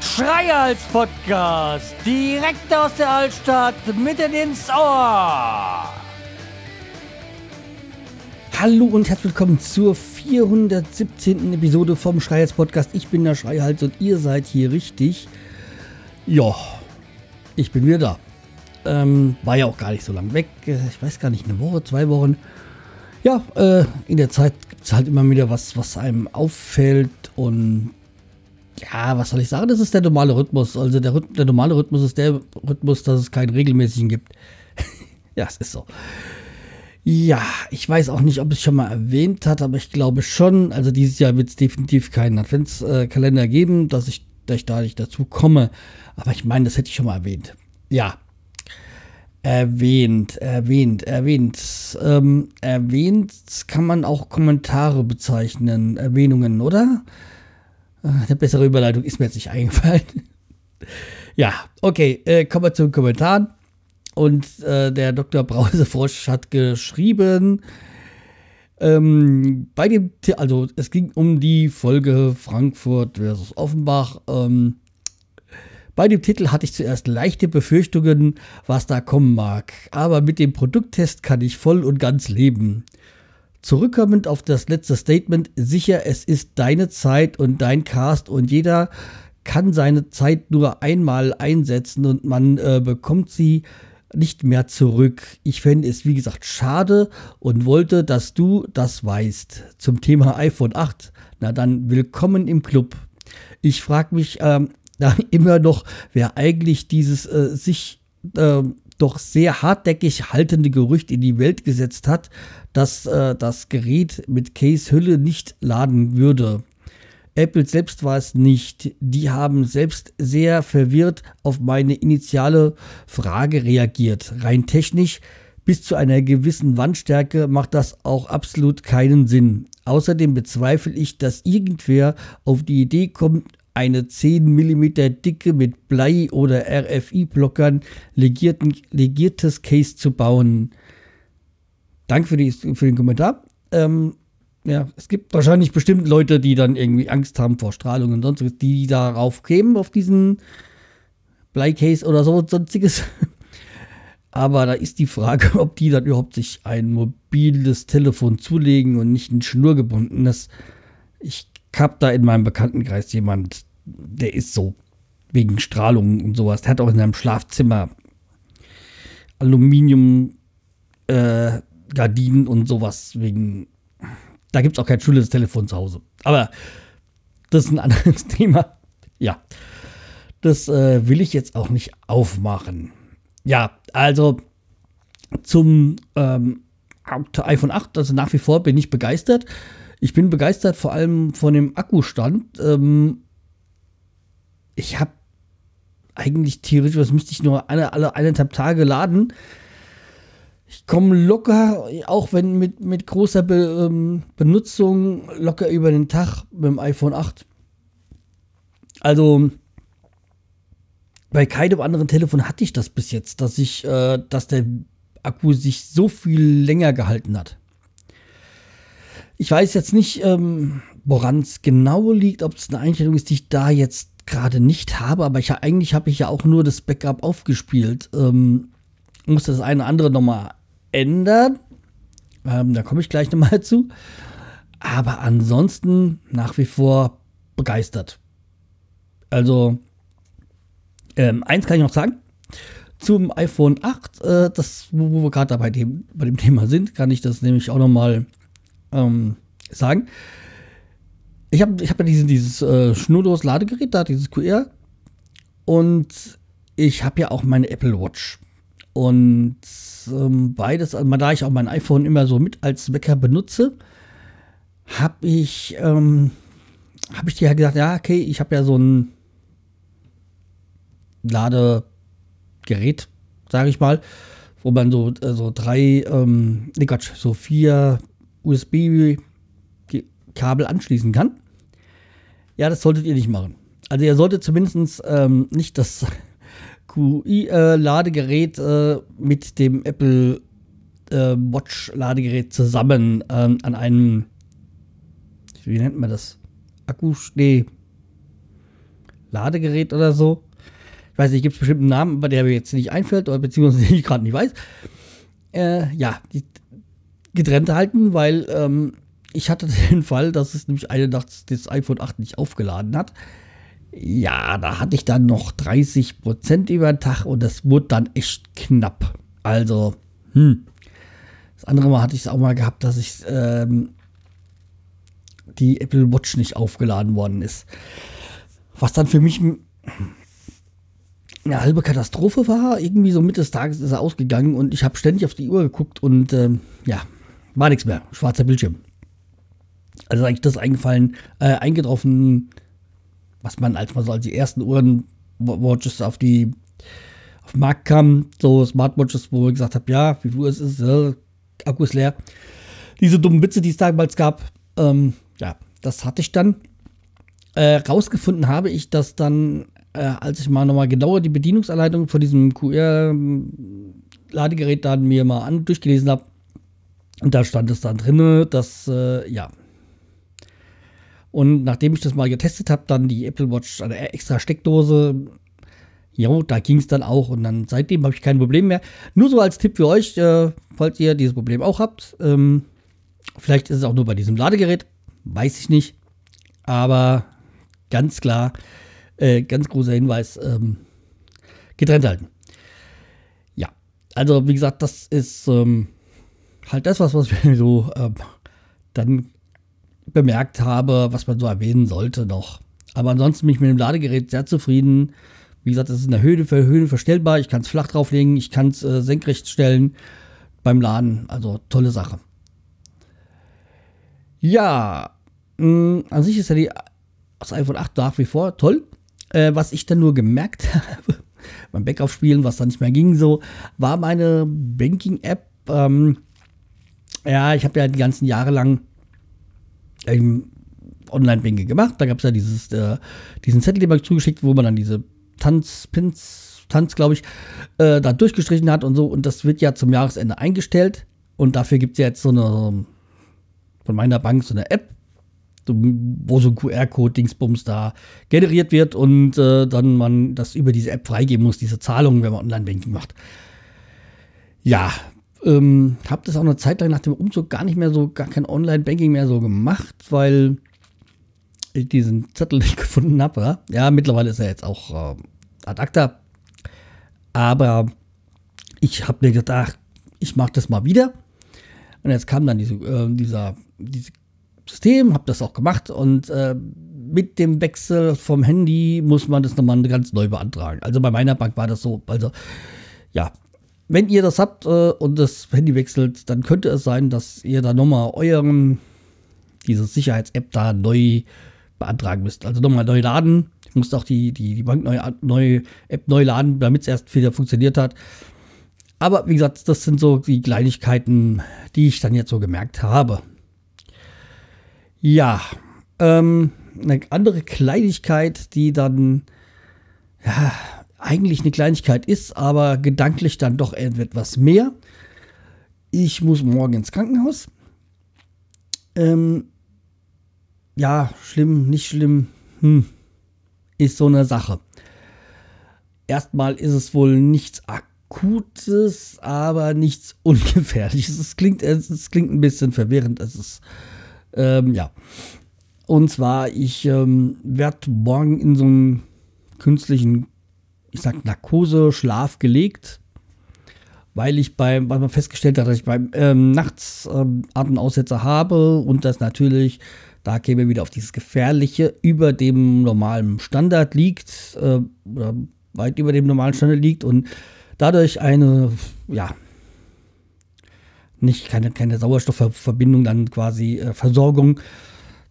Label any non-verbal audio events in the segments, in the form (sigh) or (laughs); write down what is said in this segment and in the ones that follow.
Schreihals Podcast, direkt aus der Altstadt, mitten ins Ohr. Hallo und herzlich willkommen zur 417. Episode vom Schreihals Podcast. Ich bin der Schreihals und ihr seid hier richtig. Ja, ich bin wieder da. Ähm, war ja auch gar nicht so lang weg. Ich weiß gar nicht, eine Woche, zwei Wochen. Ja, äh, in der Zeit gibt es halt immer wieder was, was einem auffällt und ja, was soll ich sagen? Das ist der normale Rhythmus. Also der, der normale Rhythmus ist der Rhythmus, dass es keinen regelmäßigen gibt. (laughs) ja, es ist so. Ja, ich weiß auch nicht, ob es schon mal erwähnt hat, aber ich glaube schon. Also dieses Jahr wird es definitiv keinen Adventskalender geben, dass ich, dass ich da nicht dazu komme. Aber ich meine, das hätte ich schon mal erwähnt. Ja. Erwähnt, erwähnt, erwähnt. Ähm, erwähnt kann man auch Kommentare bezeichnen, Erwähnungen, oder? Eine bessere Überleitung ist mir jetzt nicht eingefallen. (laughs) ja, okay, äh, kommen wir zum Kommentar. Und äh, der Dr. Brausefrosch hat geschrieben, ähm, bei dem, also es ging um die Folge Frankfurt versus Offenbach. Ähm, bei dem Titel hatte ich zuerst leichte Befürchtungen, was da kommen mag, aber mit dem Produkttest kann ich voll und ganz leben. Zurückkommend auf das letzte Statement, sicher, es ist deine Zeit und dein Cast und jeder kann seine Zeit nur einmal einsetzen und man äh, bekommt sie nicht mehr zurück. Ich fände es, wie gesagt, schade und wollte, dass du das weißt. Zum Thema iPhone 8. Na dann, willkommen im Club. Ich frage mich ähm, da immer noch, wer eigentlich dieses äh, sich äh, doch sehr hartnäckig haltende Gerücht in die Welt gesetzt hat, dass äh, das Gerät mit Case-Hülle nicht laden würde. Apple selbst war es nicht. Die haben selbst sehr verwirrt auf meine initiale Frage reagiert. Rein technisch bis zu einer gewissen Wandstärke macht das auch absolut keinen Sinn. Außerdem bezweifle ich, dass irgendwer auf die Idee kommt, eine 10 mm Dicke mit Blei- oder RFI-Blockern legiertes Case zu bauen. Danke für, die, für den Kommentar. Ähm, ja, es gibt wahrscheinlich bestimmt Leute, die dann irgendwie Angst haben vor Strahlung und sonstiges, die darauf kämen, auf diesen Bleicase oder so und sonstiges. (laughs) Aber da ist die Frage, ob die dann überhaupt sich ein mobiles Telefon zulegen und nicht ein schnurgebundenes. Ich habe da in meinem Bekanntenkreis jemand, der ist so wegen Strahlung und sowas. Der hat auch in seinem Schlafzimmer Aluminium äh, Gardinen und sowas wegen. Da gibt es auch kein schönes Telefon zu Hause. Aber das ist ein anderes (laughs) Thema. Ja. Das äh, will ich jetzt auch nicht aufmachen. Ja, also zum ähm, iPhone 8, also nach wie vor bin ich begeistert. Ich bin begeistert vor allem von dem Akkustand. Ähm, ich habe eigentlich theoretisch, was müsste ich nur alle, alle eineinhalb Tage laden. Ich komme locker, auch wenn mit, mit großer Be, ähm, Benutzung, locker über den Tag mit dem iPhone 8. Also bei keinem anderen Telefon hatte ich das bis jetzt, dass ich, äh, dass der Akku sich so viel länger gehalten hat. Ich weiß jetzt nicht, ähm, woran es genau liegt, ob es eine Einstellung ist, die ich da jetzt gerade nicht habe, aber ich, eigentlich habe ich ja auch nur das Backup aufgespielt. Ähm, muss das eine andere nochmal ändern. Ähm, da komme ich gleich (laughs) nochmal zu. Aber ansonsten nach wie vor begeistert. Also, ähm, eins kann ich noch sagen. Zum iPhone 8, äh, das, wo, wo wir gerade bei dem, bei dem Thema sind, kann ich das nämlich auch nochmal ähm, sagen ich habe ich hab ja dieses, dieses äh, schnurlos Ladegerät da, dieses QR. Und ich habe ja auch meine Apple Watch. Und ähm, beides, also da ich auch mein iPhone immer so mit als Wecker benutze, habe ich, ähm, habe ich dir ja gesagt, ja, okay, ich habe ja so ein Ladegerät, sage ich mal, wo man so, äh, so drei, ähm, nee Gott, so vier USB Kabel anschließen kann. Ja, das solltet ihr nicht machen. Also ihr solltet zumindest ähm, nicht das (laughs) QI-Ladegerät äh, mit dem Apple äh, Watch-Ladegerät zusammen ähm, an einem, wie nennt man das? Akku, nee, Ladegerät oder so. Ich weiß nicht, gibt es bestimmt einen Namen, aber der mir jetzt nicht einfällt oder beziehungsweise den (laughs) ich gerade nicht weiß. Äh, ja, die getrennt halten, weil ähm, ich hatte (laughs) den Fall, dass es nämlich eine Nacht das iPhone 8 nicht aufgeladen hat. Ja, da hatte ich dann noch 30% über den Tag und das wurde dann echt knapp. Also, hm. Das andere Mal hatte ich es auch mal gehabt, dass ich ähm, die Apple Watch nicht aufgeladen worden ist. Was dann für mich eine halbe Katastrophe war. Irgendwie so Mitte des Tages ist er ausgegangen und ich habe ständig auf die Uhr geguckt und ähm, ja, war nichts mehr. Schwarzer Bildschirm. Also eigentlich das eingefallen, äh, eingetroffen, was man als man so als die ersten Uhren Watches auf die auf den Markt kam, so Smartwatches, wo ich gesagt habe, ja, wie viel Uhr es ist, äh, Akku ist leer. Diese dummen Witze, die es damals gab, ähm, ja, das hatte ich dann. Äh, rausgefunden habe ich das dann, äh, als ich mal nochmal genauer die Bedienungsanleitung von diesem QR-Ladegerät dann mir mal an durchgelesen habe. Und da stand es dann drin, dass, äh, ja. Und nachdem ich das mal getestet habe, dann die Apple Watch, eine extra Steckdose, ja, da ging es dann auch. Und dann seitdem habe ich kein Problem mehr. Nur so als Tipp für euch, äh, falls ihr dieses Problem auch habt. Ähm, vielleicht ist es auch nur bei diesem Ladegerät. Weiß ich nicht. Aber ganz klar, äh, ganz großer Hinweis, ähm, getrennt halten. Ja, also wie gesagt, das ist ähm, halt das, was, was ich so ähm, dann bemerkt habe, was man so erwähnen sollte noch. Aber ansonsten bin ich mit dem Ladegerät sehr zufrieden. Wie gesagt, es ist in der Höhe, Höhe verstellbar. Ich kann es flach drauflegen, ich kann es äh, senkrecht stellen beim Laden. Also tolle Sache. Ja, mh, mm, an sich ist ja die, das iPhone 8 nach wie vor toll. Äh, was ich dann nur gemerkt (laughs) habe beim Backup-Spielen, was dann nicht mehr ging, so, war meine Banking-App. Ähm, ja, ich habe ja die ganzen Jahre lang ähm, Online-Banking gemacht. Da gab es ja dieses, äh, diesen Zettel, den man zugeschickt, wo man dann diese Tanz, Pins, Tanz, glaube ich, äh, da durchgestrichen hat und so. Und das wird ja zum Jahresende eingestellt. Und dafür gibt es ja jetzt so eine, von meiner Bank so eine App, wo so ein QR-Code-Dingsbums da generiert wird und äh, dann man das über diese App freigeben muss, diese Zahlungen, wenn man Online-Banking macht. Ja, ähm, habe das auch eine Zeit lang nach dem Umzug gar nicht mehr so, gar kein Online-Banking mehr so gemacht, weil ich diesen Zettel (laughs) nicht gefunden habe. Ja? ja, mittlerweile ist er jetzt auch äh, ad acta. Aber ich habe mir gedacht, ich mache das mal wieder. Und jetzt kam dann diese, äh, dieser, dieses System, habe das auch gemacht und äh, mit dem Wechsel vom Handy muss man das nochmal ganz neu beantragen. Also bei meiner Bank war das so. Also ja, wenn ihr das habt äh, und das Handy wechselt, dann könnte es sein, dass ihr da nochmal euren, diese Sicherheits-App da neu beantragen müsst. Also nochmal neu laden. Ich musste auch die, die, die Bank neu, neu, App neu laden, damit es erst wieder funktioniert hat. Aber wie gesagt, das sind so die Kleinigkeiten, die ich dann jetzt so gemerkt habe. Ja, ähm, eine andere Kleinigkeit, die dann ja, eigentlich eine Kleinigkeit ist, aber gedanklich dann doch etwas mehr. Ich muss morgen ins Krankenhaus. Ähm, ja, schlimm, nicht schlimm, hm, ist so eine Sache. Erstmal ist es wohl nichts Akutes, aber nichts (laughs) Ungefährliches. Es klingt, es klingt ein bisschen verwirrend. Es ist, ähm, ja. Und zwar, ich ähm, werde morgen in so einen künstlichen ich sag Narkose, Schlaf gelegt, weil ich beim, weil man festgestellt hat, dass ich beim ähm, Nachts ähm, Atemaussetzer habe und das natürlich, da käme wieder auf dieses Gefährliche, über dem normalen Standard liegt, äh, oder weit über dem normalen Standard liegt und dadurch eine, ja, nicht keine, keine Sauerstoffverbindung, dann quasi äh, Versorgung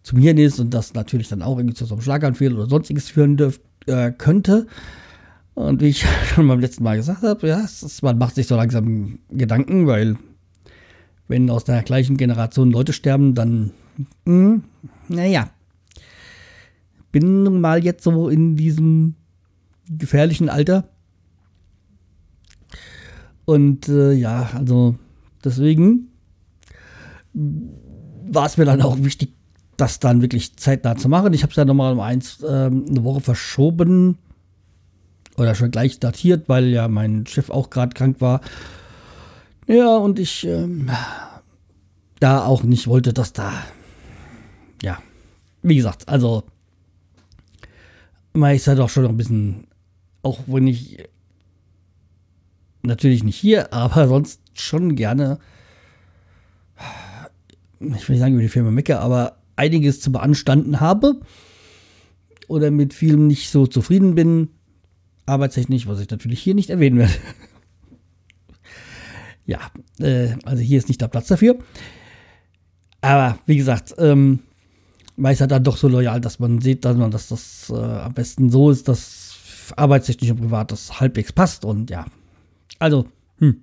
zum Hirn ist und das natürlich dann auch irgendwie zu so einem Schlaganfall oder sonstiges führen dürf, äh, könnte. Und wie ich (laughs) schon beim letzten Mal gesagt habe, ja, ist, man macht sich so langsam Gedanken, weil wenn aus der gleichen Generation Leute sterben, dann, mh, hm, naja, bin nun mal jetzt so in diesem gefährlichen Alter. Und äh, ja, also deswegen war es mir dann auch wichtig, das dann wirklich zeitnah zu machen. Ich habe es ja nochmal um eins ähm, eine Woche verschoben oder schon gleich datiert, weil ja mein Chef auch gerade krank war. Ja, und ich ähm, da auch nicht wollte, dass da, ja, wie gesagt, also, ist halt auch schon noch ein bisschen, auch wenn ich natürlich nicht hier, aber sonst schon gerne, ich will nicht sagen über die Firma Mecke, aber einiges zu beanstanden habe oder mit vielem nicht so zufrieden bin, arbeitstechnisch, was ich natürlich hier nicht erwähnen werde. (laughs) ja, äh, also hier ist nicht der Platz dafür. Aber wie gesagt, ähm, man ist halt dann doch so loyal, dass man sieht, dass, man, dass das äh, am besten so ist, dass arbeitstechnisch und privat das halbwegs passt und ja. Also, hm.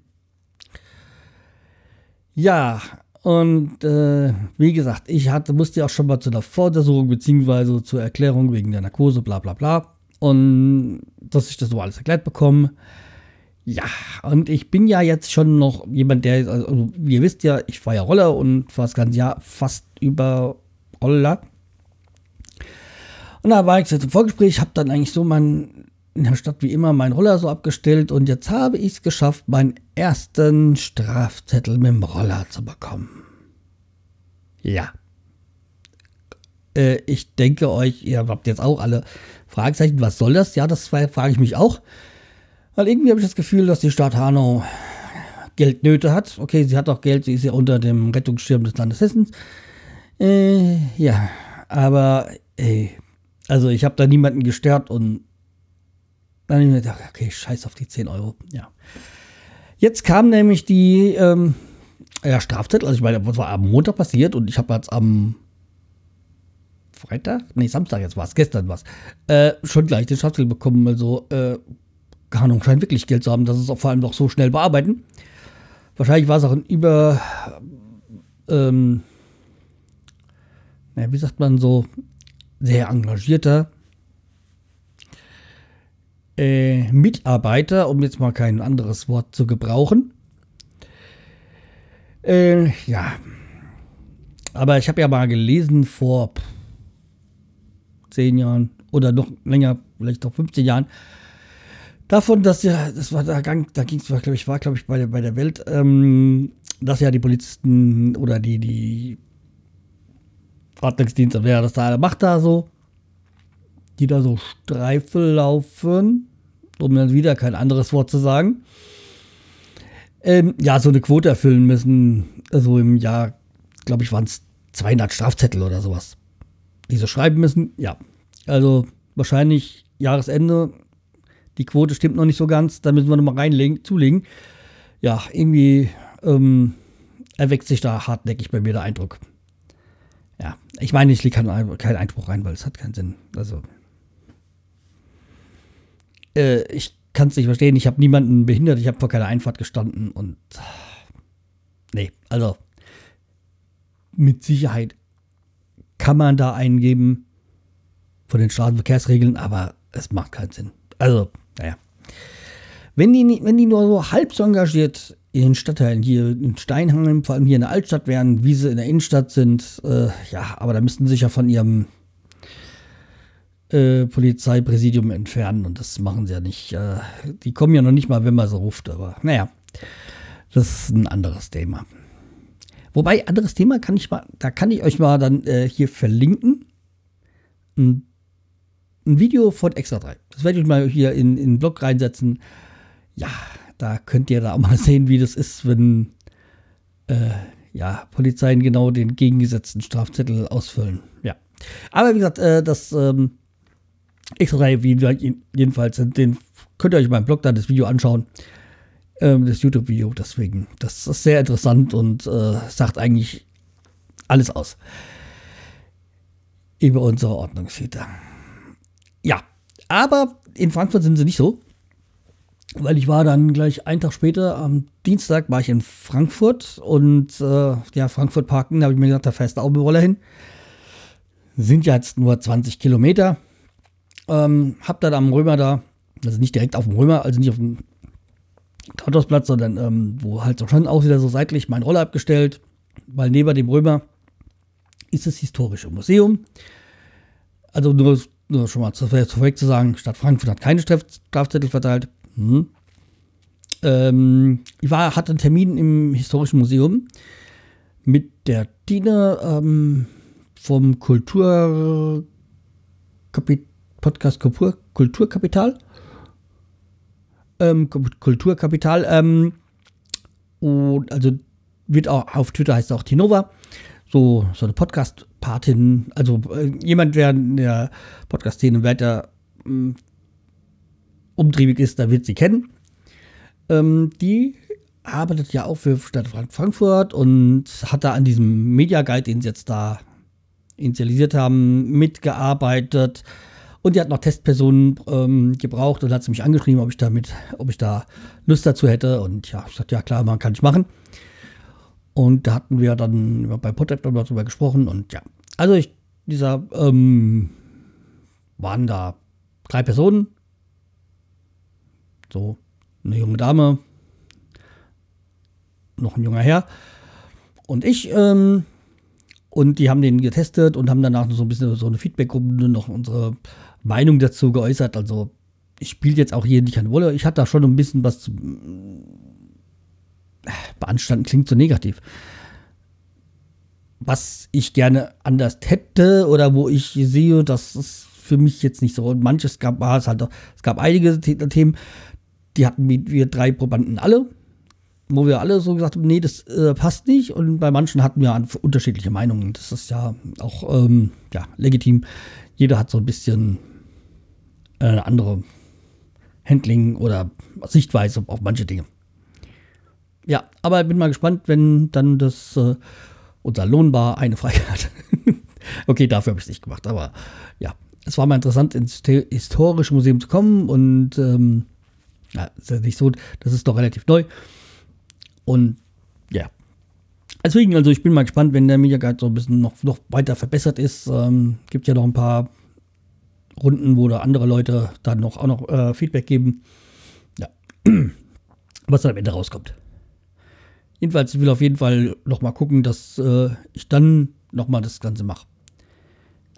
Ja, und äh, wie gesagt, ich hatte, musste ja auch schon mal zu der Voruntersuchung beziehungsweise zur Erklärung wegen der Narkose, bla bla bla. Und dass ich das so alles erklärt bekomme. Ja, und ich bin ja jetzt schon noch jemand, der, also, wie ihr wisst ja, ich fahre ja Roller und fahre das ganze Jahr fast über Roller. Und da war ich jetzt im Vorgespräch, habe dann eigentlich so mein, in der Stadt wie immer meinen Roller so abgestellt und jetzt habe ich es geschafft, meinen ersten Strafzettel mit dem Roller zu bekommen. Ja. Äh, ich denke euch, ihr habt jetzt auch alle Fragezeichen, was soll das? Ja, das frage ich mich auch. Weil irgendwie habe ich das Gefühl, dass die Stadt Hanau Geldnöte hat. Okay, sie hat auch Geld, sie ist ja unter dem Rettungsschirm des Landes Hessens. Äh, ja, aber ey, also ich habe da niemanden gestört und dann habe ich mir gedacht, okay, scheiß auf die 10 Euro. Ja. Jetzt kam nämlich die ähm, ja, Strafzettel, also ich meine, was war am Montag passiert und ich habe jetzt am Freitag, nee, Samstag jetzt war es, gestern war es, äh, schon gleich den Strafzettel bekommen. Also, äh, keine Ahnung, scheint wirklich Geld zu haben, dass es auch vor allem noch so schnell bearbeiten. Wahrscheinlich war es auch ein über, ähm, naja, wie sagt man so, sehr engagierter äh, Mitarbeiter, um jetzt mal kein anderes Wort zu gebrauchen. Äh, ja. Aber ich habe ja mal gelesen vor zehn Jahren oder noch länger, vielleicht noch 15 Jahren, davon, dass ja, das war da, da ging es, glaube ich, war, glaube ich, bei der, bei der Welt, ähm, dass ja die Polizisten oder die, die Ordnungsdienste, wer das da macht, da so, die da so Streife laufen, um dann wieder kein anderes Wort zu sagen, ähm, ja, so eine Quote erfüllen müssen. Also im Jahr, glaube ich, waren es 200 Strafzettel oder sowas. Die so schreiben müssen, ja. Also wahrscheinlich Jahresende. Die Quote stimmt noch nicht so ganz. Da müssen wir nochmal reinlegen, zulegen. Ja, irgendwie ähm, erweckt sich da hartnäckig bei mir der Eindruck. Ja, ich meine, ich lege keinen, keinen Einspruch rein, weil es hat keinen Sinn. Also, äh, ich kann es nicht verstehen. Ich habe niemanden behindert. Ich habe vor keiner Einfahrt gestanden und nee, also mit Sicherheit kann man da eingeben von den Straßenverkehrsregeln, aber es macht keinen Sinn. Also, naja. Wenn die, wenn die nur so halb so engagiert in den Stadtteilen hier in Steinheim, vor allem hier in der Altstadt wären, wie sie in der Innenstadt sind, äh, ja, aber da müssten sie sich ja von ihrem äh, Polizeipräsidium entfernen und das machen sie ja nicht. Äh, die kommen ja noch nicht mal, wenn man so ruft, aber naja, das ist ein anderes Thema. Wobei, anderes Thema kann ich mal, da kann ich euch mal dann äh, hier verlinken. Ein, ein, Video von Extra 3. Das werde ich mal hier in, in den Blog reinsetzen. Ja, da könnt ihr da auch mal (laughs) sehen, wie das ist, wenn äh, ja, Polizeien genau den gegengesetzten Strafzettel ausfüllen. Ja. Aber wie gesagt, äh, das ähm, extra 3 Video, jedenfalls, den könnt ihr euch meinem Blog dann das Video anschauen. Ähm, das YouTube-Video, deswegen. Das ist sehr interessant und äh, sagt eigentlich alles aus. Über unsere Ordnungshüter. Ja, aber in Frankfurt sind sie nicht so. Weil ich war dann gleich einen Tag später, am Dienstag, war ich in Frankfurt und äh, ja, Frankfurt parken, da habe ich mir gedacht, da fährst du auch mit Roller hin. Sind ja jetzt nur 20 Kilometer. Ähm, hab dann am Römer da, also nicht direkt auf dem Römer, also nicht auf dem Rathausplatz, sondern ähm, wo halt so schon auch wieder so seitlich mein Roller abgestellt, weil neben dem Römer ist das historische Museum. Also nur, nur schon mal zu, vorweg zu sagen, Stadt Frankfurt hat keine Strafzettel verteilt. Hm. Ähm, ich war, hatte einen Termin im historischen Museum mit der Tine ähm, vom Kultur Podcast Kultur, Kulturkapital. Ähm, Kulturkapital. Ähm, und also wird auch auf Twitter heißt auch Tinova. So, so eine Podcast-Patin, also äh, jemand, der in der Podcast-Szene weiter äh, umtriebig ist, da wird sie kennen. Ähm, die arbeitet ja auch für Stadt Frankfurt und hat da an diesem Media Guide, den sie jetzt da initialisiert haben, mitgearbeitet. Und die hat noch Testpersonen ähm, gebraucht und hat sie mich angeschrieben, ob ich damit, ob ich da Lust dazu hätte. Und ja, ich sagte, ja klar, man kann ich machen. Und da hatten wir dann bei Potep darüber gesprochen und ja. Also ich, dieser, ähm, waren da drei Personen. So, eine junge Dame, noch ein junger Herr und ich. Ähm, und die haben den getestet und haben danach so ein bisschen so eine Feedback-Runde noch unsere Meinung dazu geäußert. Also ich spiele jetzt auch hier nicht keine Rolle. Ich hatte da schon ein bisschen was zu äh, beanstanden, klingt so negativ. Was ich gerne anders hätte oder wo ich sehe, das ist für mich jetzt nicht so. Und manches gab, es halt, es gab einige Themen, die hatten wir drei Probanden alle wo wir alle so gesagt haben, nee, das äh, passt nicht. Und bei manchen hatten wir unterschiedliche Meinungen. Das ist ja auch ähm, ja, legitim. Jeder hat so ein bisschen äh, eine andere Handling oder Sichtweise auf manche Dinge. Ja, aber ich bin mal gespannt, wenn dann das äh, unser Lohnbar eine hat. (laughs) okay, dafür habe ich es nicht gemacht, aber ja, es war mal interessant, ins historische Museum zu kommen und ähm, ja, ist ja nicht so, das ist doch relativ neu. Und ja. Deswegen, also ich bin mal gespannt, wenn der Media Guide so ein bisschen noch, noch weiter verbessert ist. Ähm, gibt ja noch ein paar Runden, wo da andere Leute dann noch auch noch äh, Feedback geben. Ja. (clears throat) Was dann am Ende rauskommt. Jedenfalls, ich will auf jeden Fall noch mal gucken, dass äh, ich dann noch mal das Ganze mache.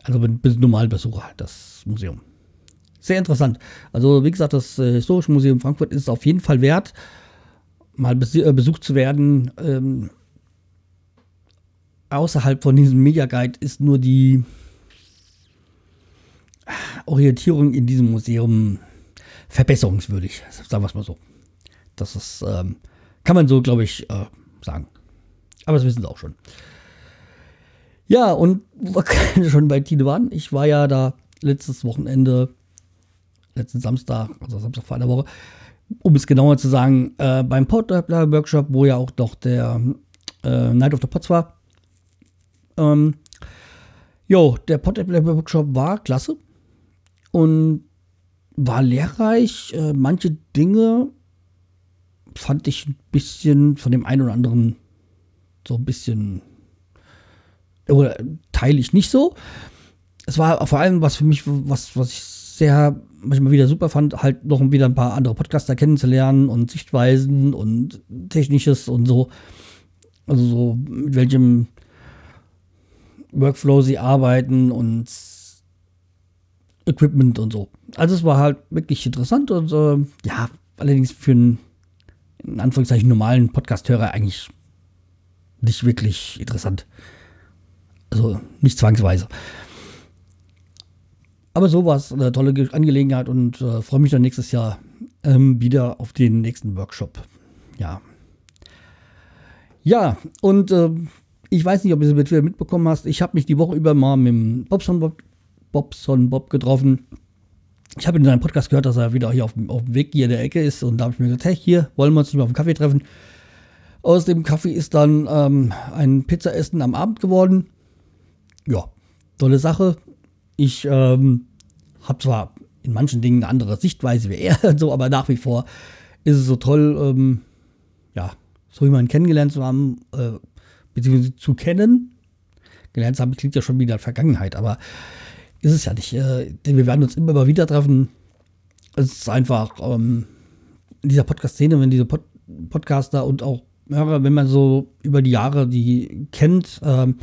Also ein bisschen normal besuche halt das Museum. Sehr interessant. Also wie gesagt, das äh, Historische Museum Frankfurt ist auf jeden Fall wert mal äh, besucht zu werden. Ähm, außerhalb von diesem Media Guide ist nur die Orientierung in diesem Museum verbesserungswürdig, sagen wir es mal so. Das ist, ähm, kann man so, glaube ich, äh, sagen. Aber das wissen sie auch schon. Ja, und (laughs) schon bei Tine waren, ich war ja da letztes Wochenende, letzten Samstag, also Samstag vor einer Woche, um es genauer zu sagen, äh, beim Portable Workshop, wo ja auch doch der äh, Night of the Pots war. Ähm, jo, der Portable Workshop war klasse und war lehrreich. Äh, manche Dinge fand ich ein bisschen von dem einen oder anderen so ein bisschen oder teile ich nicht so. Es war vor allem was für mich, was, was ich sehr manchmal wieder super fand, halt noch wieder ein paar andere Podcaster kennenzulernen und Sichtweisen und Technisches und so. Also so, mit welchem Workflow sie arbeiten und Equipment und so. Also es war halt wirklich interessant und äh, ja, allerdings für einen in Anführungszeichen normalen Podcast-Hörer eigentlich nicht wirklich interessant. Also nicht zwangsweise. Aber so war es eine tolle Angelegenheit und äh, freue mich dann nächstes Jahr ähm, wieder auf den nächsten Workshop. Ja. Ja, und äh, ich weiß nicht, ob du es mitbekommen hast. Ich habe mich die Woche über mal mit dem Bobson Bob, Bobson Bob getroffen. Ich habe in seinem Podcast gehört, dass er wieder hier auf dem, auf dem Weg hier in der Ecke ist. Und da habe ich mir gesagt, hey, hier wollen wir uns nicht mal auf dem Kaffee treffen. Aus dem Kaffee ist dann ähm, ein Pizzaessen am Abend geworden. Ja, tolle Sache. Ich ähm, habe zwar in manchen Dingen eine andere Sichtweise wie er, (laughs) so, aber nach wie vor ist es so toll, ähm, ja, so jemanden kennengelernt zu haben, äh, beziehungsweise zu kennen. Gelernt zu haben klingt ja schon wieder in Vergangenheit, aber ist es ja nicht. Äh, wir werden uns immer mal wieder treffen. Es ist einfach ähm, in dieser Podcast-Szene, wenn diese Pod Podcaster und auch Hörer, wenn man so über die Jahre die kennt, ähm,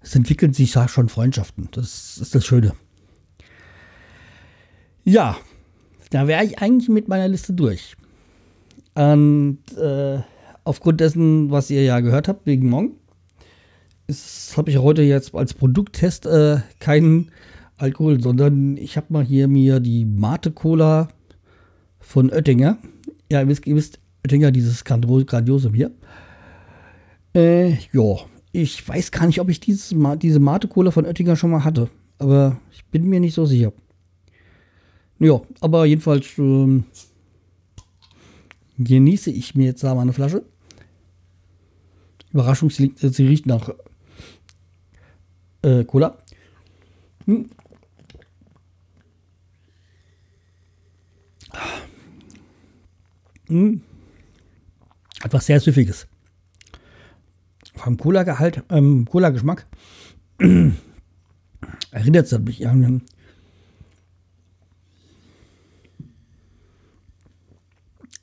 es entwickeln sich ja schon Freundschaften. Das ist das Schöne. Ja, da wäre ich eigentlich mit meiner Liste durch. Und äh, aufgrund dessen, was ihr ja gehört habt, wegen morgen, habe ich heute jetzt als Produkttest äh, keinen Alkohol, sondern ich habe mal hier mir die Mate Cola von Oettinger. Ja, ihr wisst, ihr wisst Oettinger, dieses grandiose Bier. Äh, ja, ich weiß gar nicht, ob ich dieses, diese Mate Cola von Oettinger schon mal hatte, aber ich bin mir nicht so sicher. Ja, aber jedenfalls ähm, genieße ich mir jetzt da mal eine Flasche. Überraschung, sie, sie riecht nach äh, Cola. Hm. Hm. Etwas sehr Süffiges. Vom Cola-Gehalt, ähm, Cola-Geschmack (clears throat) erinnert es mich an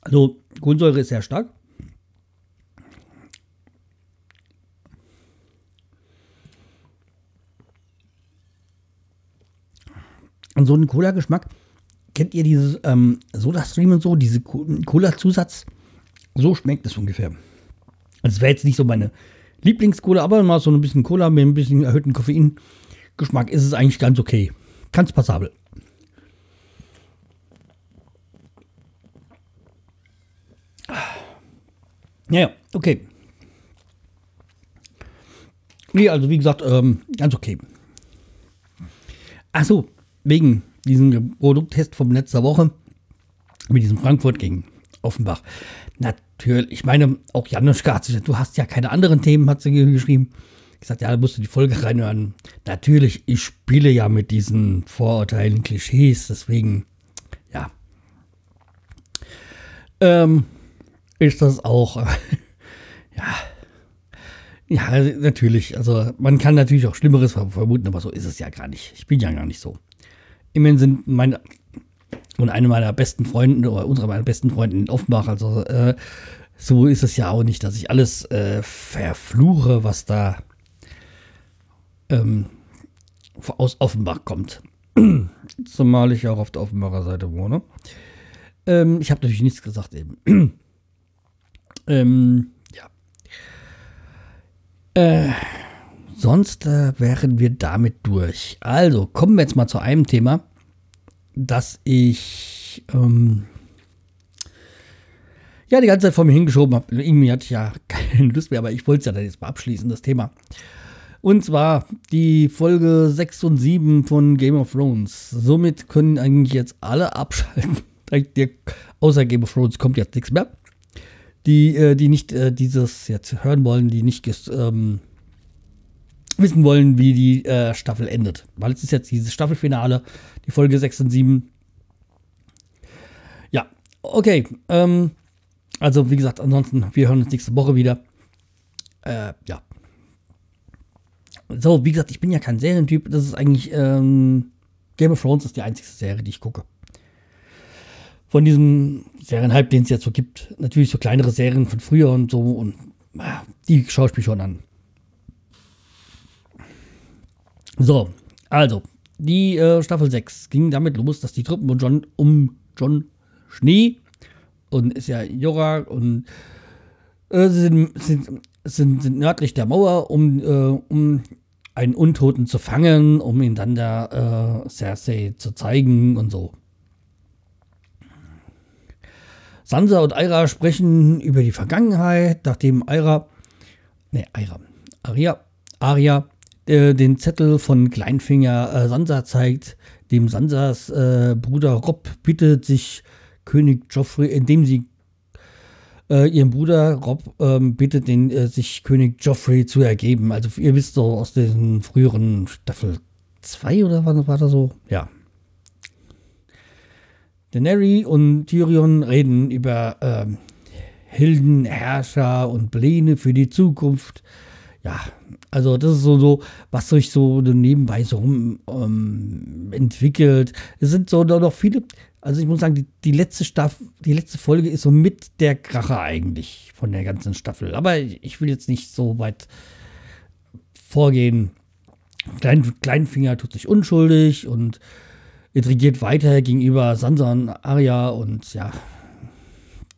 Also Kohlensäure ist sehr stark. Und so einen Cola-Geschmack, kennt ihr dieses ähm, Soda-Stream und so, diese Cola-Zusatz? So schmeckt es ungefähr. Es wäre jetzt nicht so meine Lieblings-Cola, aber mal so ein bisschen Cola mit ein bisschen erhöhten Koffeingeschmack ist es eigentlich ganz okay. Ganz passabel. Ja, okay. Nee, also wie gesagt, ähm, ganz okay. Achso, wegen diesem Produkttest vom letzter Woche mit diesem Frankfurt gegen Offenbach. Natürlich, ich meine, auch Januszka hat sich, du hast ja keine anderen Themen, hat sie geschrieben. Ich sagte, ja, da musst du die Folge reinhören. Natürlich, ich spiele ja mit diesen Vorurteilen, Klischees, deswegen, ja. Ähm, ist das auch, (laughs) ja, ja, natürlich. Also man kann natürlich auch Schlimmeres vermuten, aber so ist es ja gar nicht. Ich bin ja gar nicht so. Immerhin sind meine und eine meiner besten Freunde oder unsere meiner besten Freunde in Offenbach, also äh, so ist es ja auch nicht, dass ich alles äh, verfluche, was da ähm, aus Offenbach kommt. (clears throat) Zumal ich auch auf der Offenbacher Seite wohne. Ähm, ich habe natürlich nichts gesagt eben. (clears throat) Ähm, ja. Äh, sonst äh, wären wir damit durch. Also kommen wir jetzt mal zu einem Thema, das ich ähm, ja die ganze Zeit vor mir hingeschoben habe. Irgendwie hatte ich ja (laughs) keine Lust mehr, aber ich wollte es ja dann jetzt mal abschließen, das Thema. Und zwar die Folge 6 und 7 von Game of Thrones. Somit können eigentlich jetzt alle abschalten. (laughs) Außer Game of Thrones kommt jetzt nichts mehr die, äh, die nicht äh, dieses jetzt hören wollen, die nicht ähm, wissen wollen, wie die äh, Staffel endet. Weil es ist jetzt dieses Staffelfinale, die Folge 6 und 7. Ja, okay. Ähm, also, wie gesagt, ansonsten, wir hören uns nächste Woche wieder. Äh, ja. So, wie gesagt, ich bin ja kein Serientyp. Das ist eigentlich, ähm, Game of Thrones ist die einzige Serie, die ich gucke von diesem Serienhype, den es jetzt so gibt. Natürlich so kleinere Serien von früher und so und ah, die schaue ich mir schon an. So, also, die äh, Staffel 6 ging damit los, dass die Truppen um John, um John Schnee und ist ja Jorah und äh, sind, sind, sind, sind, nördlich der Mauer, um, äh, um einen Untoten zu fangen, um ihn dann der äh, Cersei zu zeigen und so. Sansa und Aira sprechen über die Vergangenheit, nachdem Aira, ne, Aira, Aria, Aria äh, den Zettel von Kleinfinger äh, Sansa zeigt, dem Sansas äh, Bruder Rob bittet sich König Joffrey, indem sie äh, ihren Bruder Rob ähm, bittet den, äh, sich König Joffrey zu ergeben. Also ihr wisst so aus den früheren Staffel 2 oder was war das so? Ja, Daenerys und Tyrion reden über ähm, Hilden, Herrscher und Pläne für die Zukunft. Ja, also das ist so, so was sich so nebenbei so um, ähm, entwickelt. Es sind so noch viele Also ich muss sagen, die, die letzte Staffel, die letzte Folge ist so mit der Kracher eigentlich von der ganzen Staffel. Aber ich will jetzt nicht so weit vorgehen. Klein, Kleinfinger tut sich unschuldig und intrigiert weiter gegenüber Sansa und Arya und ja.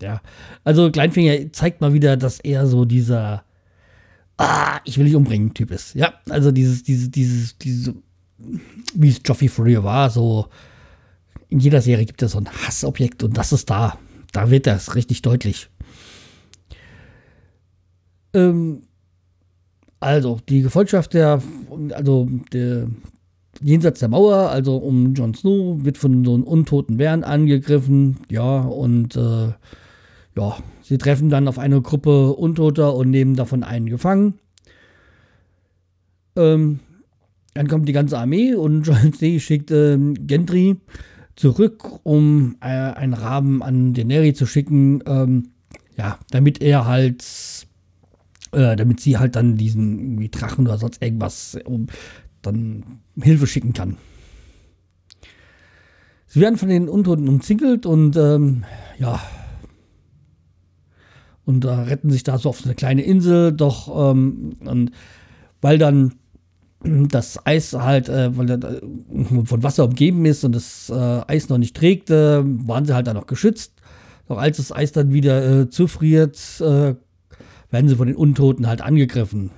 Ja. Also Kleinfinger zeigt mal wieder, dass er so dieser Ah, ich will dich umbringen Typ ist. Ja, also dieses, dieses, dieses, dieses, wie es Joffrey früher war, so in jeder Serie gibt es so ein Hassobjekt und das ist da. Da wird das richtig deutlich. Ähm, also, die Gefolgschaft der, also der jenseits der Mauer, also um Jon Snow, wird von so einem untoten Bären angegriffen. Ja, und äh, ja, sie treffen dann auf eine Gruppe Untoter und nehmen davon einen gefangen. Ähm, dann kommt die ganze Armee und (laughs) Jon Snow schickt ähm, Gendry zurück, um äh, einen Raben an Daenerys zu schicken, ähm, ja, damit er halt, äh, damit sie halt dann diesen Drachen oder sonst irgendwas um, dann Hilfe schicken kann. Sie werden von den Untoten umzingelt und ähm, ja, und äh, retten sich da so auf eine kleine Insel, doch ähm, und weil dann das Eis halt, äh, weil er äh, von Wasser umgeben ist und das äh, Eis noch nicht trägt, äh, waren sie halt dann noch geschützt. Doch als das Eis dann wieder äh, zufriert, äh, werden sie von den Untoten halt angegriffen.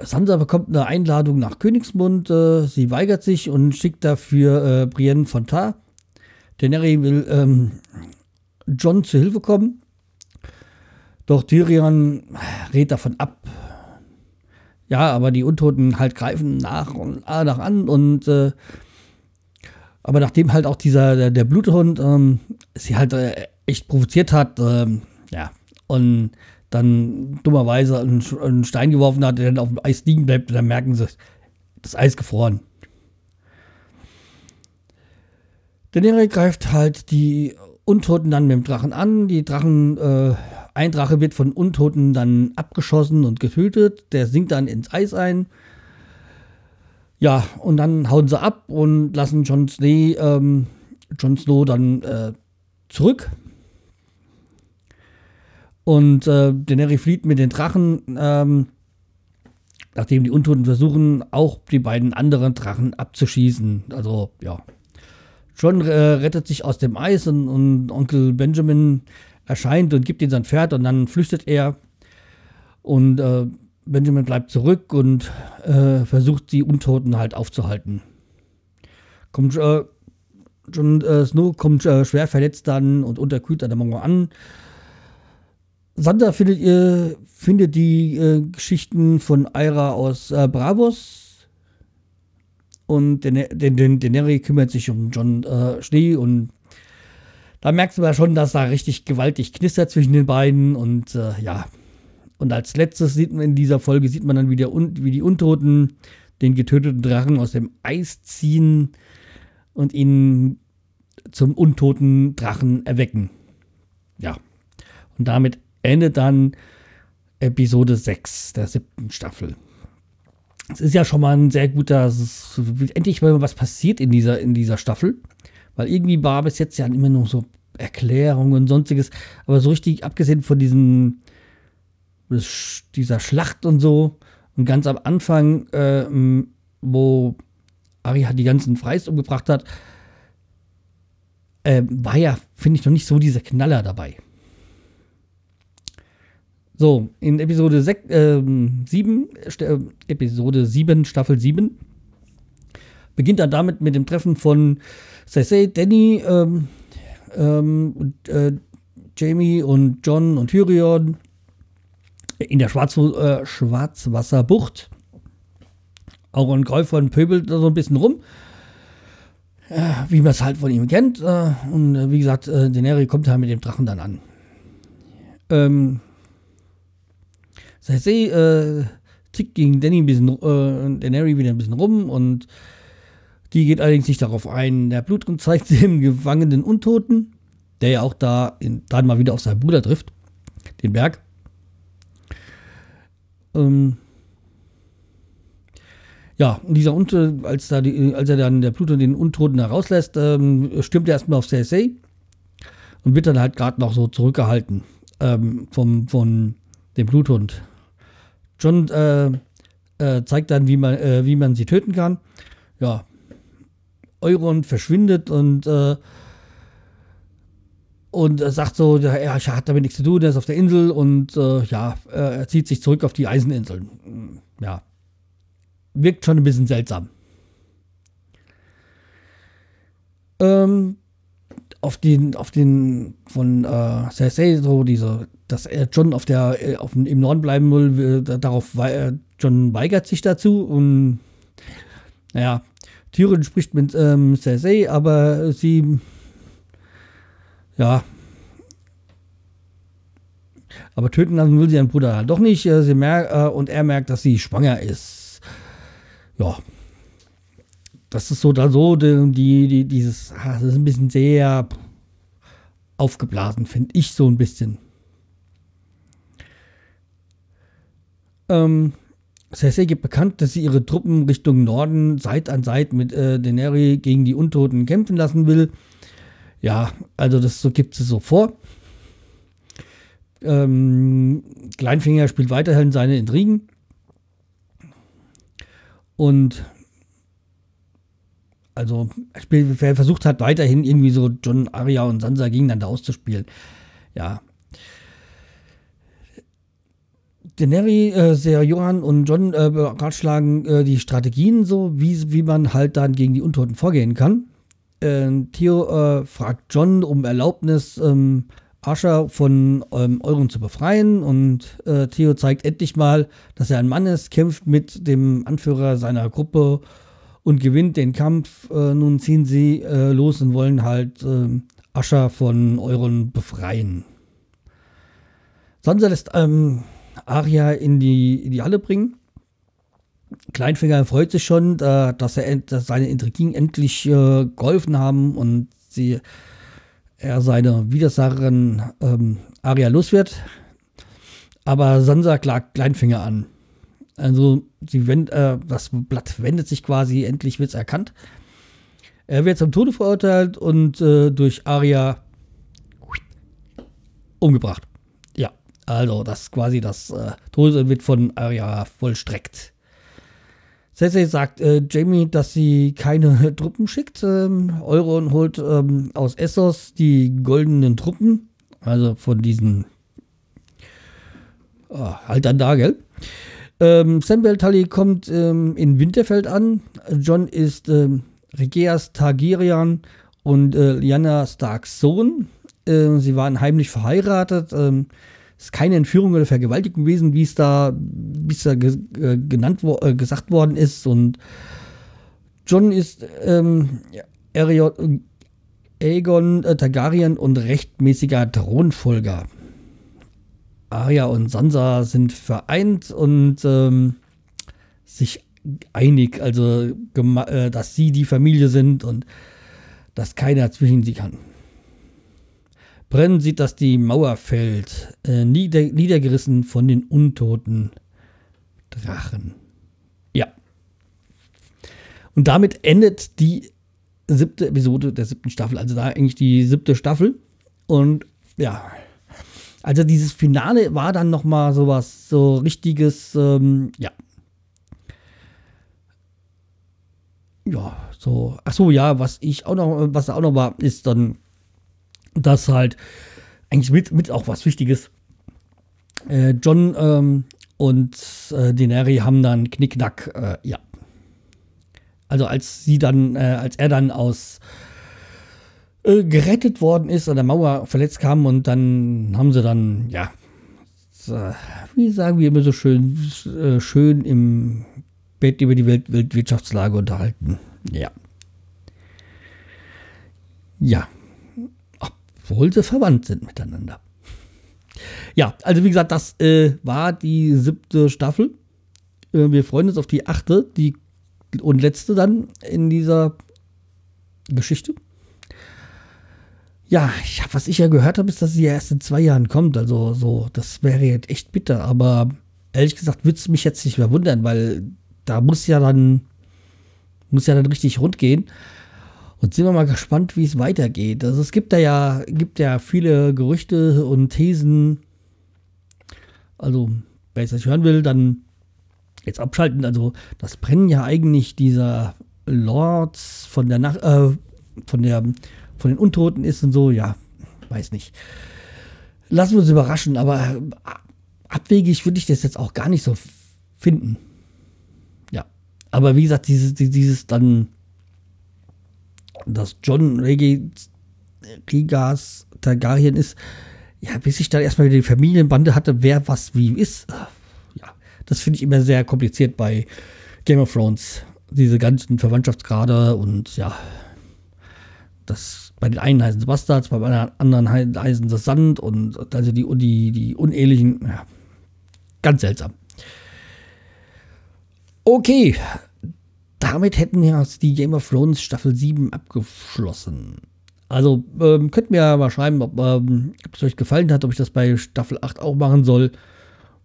Sansa bekommt eine Einladung nach Königsmund. sie weigert sich und schickt dafür Brienne von Tar. Daenerys will ähm, John zu Hilfe kommen. Doch Tyrion rät davon ab. Ja, aber die Untoten halt greifen nach und nach an und äh, aber nachdem halt auch dieser der, der Bluthund ähm, sie halt äh, echt provoziert hat, ähm, ja, und dann dummerweise einen, einen, Stein geworfen hat, der dann auf dem Eis liegen bleibt, dann merken sie, das Eis gefroren. Daenerys greift halt die Untoten dann mit dem Drachen an. Die Drachen äh, ein Drache wird von Untoten dann abgeschossen und getötet. Der sinkt dann ins Eis ein. Ja, und dann hauen sie ab und lassen Jon Snow, ähm, Jon Snow dann äh, zurück. Und äh, Daenerys flieht mit den Drachen, ähm, nachdem die Untoten versuchen, auch die beiden anderen Drachen abzuschießen. Also, ja. John äh, rettet sich aus dem Eis und, und Onkel Benjamin erscheint und gibt ihm sein Pferd und dann flüchtet er. Und äh, Benjamin bleibt zurück und äh, versucht, die Untoten halt aufzuhalten. Kommt äh, Jon äh, Snow kommt äh, schwer verletzt dann und unterkühlt an der Mauer an. Sander findet, ihr, findet die äh, Geschichten von Aira aus äh, Bravos und Daenerys kümmert sich um John äh, Schnee und da merkst du ja schon, dass da richtig gewaltig knistert zwischen den beiden und äh, ja. Und als letztes sieht man in dieser Folge, sieht man dann, wie, der, wie die Untoten den getöteten Drachen aus dem Eis ziehen und ihn zum untoten Drachen erwecken. Ja. Und damit endet dann Episode 6 der siebten Staffel. Es ist ja schon mal ein sehr guter, endlich mal was passiert in dieser, in dieser Staffel. Weil irgendwie war bis jetzt ja immer nur so Erklärungen und sonstiges. Aber so richtig, abgesehen von diesen, dieser Schlacht und so, und ganz am Anfang, äh, wo Arya die ganzen Freis umgebracht hat, äh, war ja, finde ich, noch nicht so dieser Knaller dabei. So, in Episode 6, äh, 7, äh, Episode 7, Staffel 7, beginnt dann damit mit dem Treffen von Cersei, Danny, ähm, ähm, äh, Jamie und John und Tyrion in der Schwarz äh, Schwarzwasserbucht. Auch ein Gräufer pöbelt da so ein bisschen rum. Äh, wie man es halt von ihm kennt. Äh, und wie gesagt, äh, Daenerys kommt halt mit dem Drachen dann an. Ähm, Cersei äh, tickt gegen Danny ein bisschen, äh, Daenerys wieder ein bisschen rum und die geht allerdings nicht darauf ein. Der Blutgrund zeigt (laughs) dem gefangenen Untoten, der ja auch da in, dann mal wieder auf seinen Bruder trifft, den Berg. Ähm Ja, und dieser Unter, als, da die, als er dann der Pluto den Untoten herauslässt, ähm, stürmt er erstmal auf CSA und wird dann halt gerade noch so zurückgehalten ähm, vom, von dem Bluthund. John äh, äh, zeigt dann, wie man, äh, wie man sie töten kann. Ja, Euron verschwindet und äh, und er sagt so, ja, ich hat damit nichts zu tun, er ist auf der Insel und äh, ja, er zieht sich zurück auf die Eiseninseln. Ja, wirkt schon ein bisschen seltsam. Ähm, auf den, auf den von äh, Cersei so diese, dass er John auf der, äh, auf, im Norden bleiben will, darauf, weil John weigert sich dazu und naja, Tyrion spricht mit ähm, Cersei, aber sie, ja, aber töten lassen will sie ihren Bruder halt doch nicht. Äh, sie merkt, äh, und er merkt, dass sie schwanger ist. Ja, das ist so da so, die, die, dieses, ah, das ist ein bisschen sehr aufgeblasen, finde ich so ein bisschen. Ähm, Cersei gibt bekannt, dass sie ihre Truppen Richtung Norden Seit an Seit mit äh, Daenerys gegen die Untoten kämpfen lassen will. Ja, also das so gibt sie so vor. Ähm, Kleinfinger spielt weiterhin seine Intrigen. Und also er versucht hat weiterhin irgendwie so John, Arya und Sansa gegeneinander auszuspielen. Ja. Daenerys, äh, sehr Johann und John äh, beratschlagen äh, die Strategien so, wie, wie man halt dann gegen die Untoten vorgehen kann. Äh, Theo fragt John um Erlaubnis, ähm, Asha von ähm, Euron zu befreien und äh, Theo zeigt endlich mal, dass er ein Mann ist, kämpft mit dem Anführer seiner Gruppe und gewinnt den Kampf. Äh, nun ziehen sie äh, los und wollen halt äh, Ascha von Euron befreien. Sansa lässt ähm, Arya in die, in die Halle bringen. Kleinfinger freut sich schon, äh, dass, er, dass seine Intrigen endlich äh, geholfen haben und sie, er seine Widersacherin ähm, Arya los wird. Aber Sansa klagt Kleinfinger an. Also sie wend, äh, das Blatt wendet sich quasi, endlich wird es erkannt. Er wird zum Tode verurteilt und äh, durch Aria umgebracht. Ja, also das quasi das äh, Tode wird von Aria vollstreckt. Cersei sagt äh, Jamie, dass sie keine (laughs) Truppen schickt. Ähm, Euron holt ähm, aus Essos die goldenen Truppen, also von diesen oh, halt dann da, gell? Ähm, Samuel Tully kommt ähm, in Winterfeld an. John ist ähm, Regeas Targaryen und äh, Lyanna Starks Sohn. Äh, sie waren heimlich verheiratet. Ähm, es ist keine Entführung oder Vergewaltigung gewesen, wie es da, wie es da ge äh, genannt wo äh, gesagt worden ist. Und John ist ähm, Aegon äh, Targaryen und rechtmäßiger Thronfolger. Arya und Sansa sind vereint und ähm, sich einig, also äh, dass sie die Familie sind und dass keiner zwischen sie kann. Brenn sieht, dass die Mauer fällt, äh, nieder niedergerissen von den untoten Drachen. Ja. Und damit endet die siebte Episode der siebten Staffel, also da eigentlich die siebte Staffel. Und ja, also dieses Finale war dann noch mal sowas, so richtiges, ähm, ja. Ja, so, ach so, ja, was ich auch noch, was auch noch war, ist dann, dass halt eigentlich mit, mit auch was Wichtiges. Äh, John ähm, und äh, Daenerys haben dann Knickknack, äh, ja. Also als sie dann, äh, als er dann aus äh, gerettet worden ist, an der Mauer verletzt kam und dann haben sie dann, ja, wie sagen wir immer so schön, äh, schön im Bett über die Welt Weltwirtschaftslage unterhalten. Ja. Ja. Obwohl sie verwandt sind miteinander. Ja, also wie gesagt, das äh, war die siebte Staffel. Äh, wir freuen uns auf die achte die, und letzte dann in dieser Geschichte. Ja, ich hab, was ich ja gehört habe, ist, dass sie ja erst in zwei Jahren kommt. Also so, das wäre jetzt echt bitter. Aber ehrlich gesagt würde es mich jetzt nicht mehr wundern, weil da muss ja dann, muss ja dann richtig rund gehen. Und sind wir mal gespannt, wie es weitergeht. Also es gibt da ja, gibt ja viele Gerüchte und Thesen. Also, wer es nicht hören will, dann jetzt abschalten. Also, das Brennen ja eigentlich dieser Lords von der Nacht, äh, von der, von den Untoten ist und so, ja, weiß nicht. Lassen wir uns überraschen, aber abwegig würde ich das jetzt auch gar nicht so finden. Ja. Aber wie gesagt, dieses, dieses dann, dass John Reggae Rigas Targaryen ist, ja, bis ich dann erstmal die Familienbande hatte, wer was wie ist. Ja, das finde ich immer sehr kompliziert bei Game of Thrones. Diese ganzen Verwandtschaftsgrade und ja, das bei den einen heißen es Bastards, bei den anderen heißen es Sand und also die, die, die unehelichen, ja, ganz seltsam. Okay, damit hätten wir die Game of Thrones Staffel 7 abgeschlossen. Also ähm, könnt mir mal schreiben, ob, ähm, es euch gefallen hat, ob ich das bei Staffel 8 auch machen soll.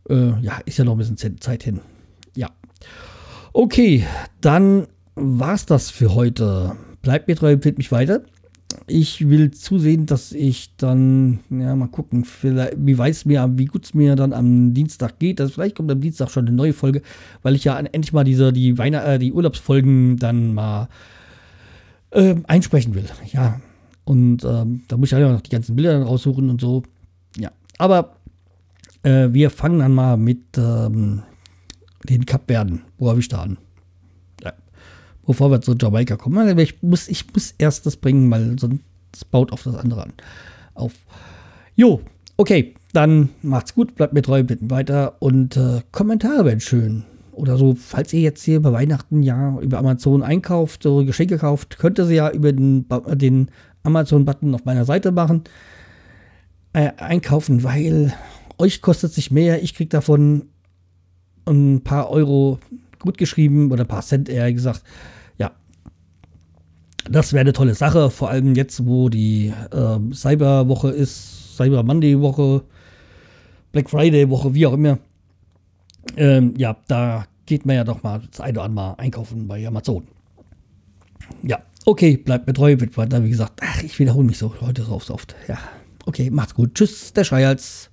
Äh, ja, ist ja noch ein bisschen Zeit hin. Ja. Okay, dann war's das für heute. Bleibt mir treu, empfiehlt mich weiter ich will zusehen, dass ich dann, ja, mal gucken, wie weiß mir, wie gut es mir dann am Dienstag geht. Also vielleicht kommt am Dienstag schon eine neue Folge, weil ich ja endlich mal diese, die, Weihnacht äh, die Urlaubsfolgen dann mal äh, einsprechen will. Ja. Und ähm, da muss ich halt noch die ganzen Bilder raussuchen und so. Ja. Aber äh, wir fangen dann mal mit ähm, den Kapverden. Wo habe ich da an? Bevor wir zu Jamaika kommen. Ich muss, ich muss erst das bringen, weil sonst baut auf das andere an. Auf. Jo, okay, dann macht's gut, bleibt mir treu, bitten weiter und äh, Kommentare wären schön. Oder so, falls ihr jetzt hier bei Weihnachten ja über Amazon einkauft, so Geschenke kauft, könnt ihr sie ja über den, den Amazon-Button auf meiner Seite machen. Äh, einkaufen, weil euch kostet sich mehr, ich krieg davon ein paar Euro gut geschrieben oder ein paar Cent eher gesagt. Ja, das wäre eine tolle Sache, vor allem jetzt, wo die äh, Cyberwoche ist, Cyber Monday Woche, Black Friday Woche, wie auch immer. Ähm, ja, da geht man ja doch mal das eine oder andere einkaufen bei Amazon. Ja, okay, bleibt mir treu, wird weiter, wie gesagt, ach, ich wiederhole mich so heute so oft. Ja, okay, macht's gut. Tschüss, der Schreihals.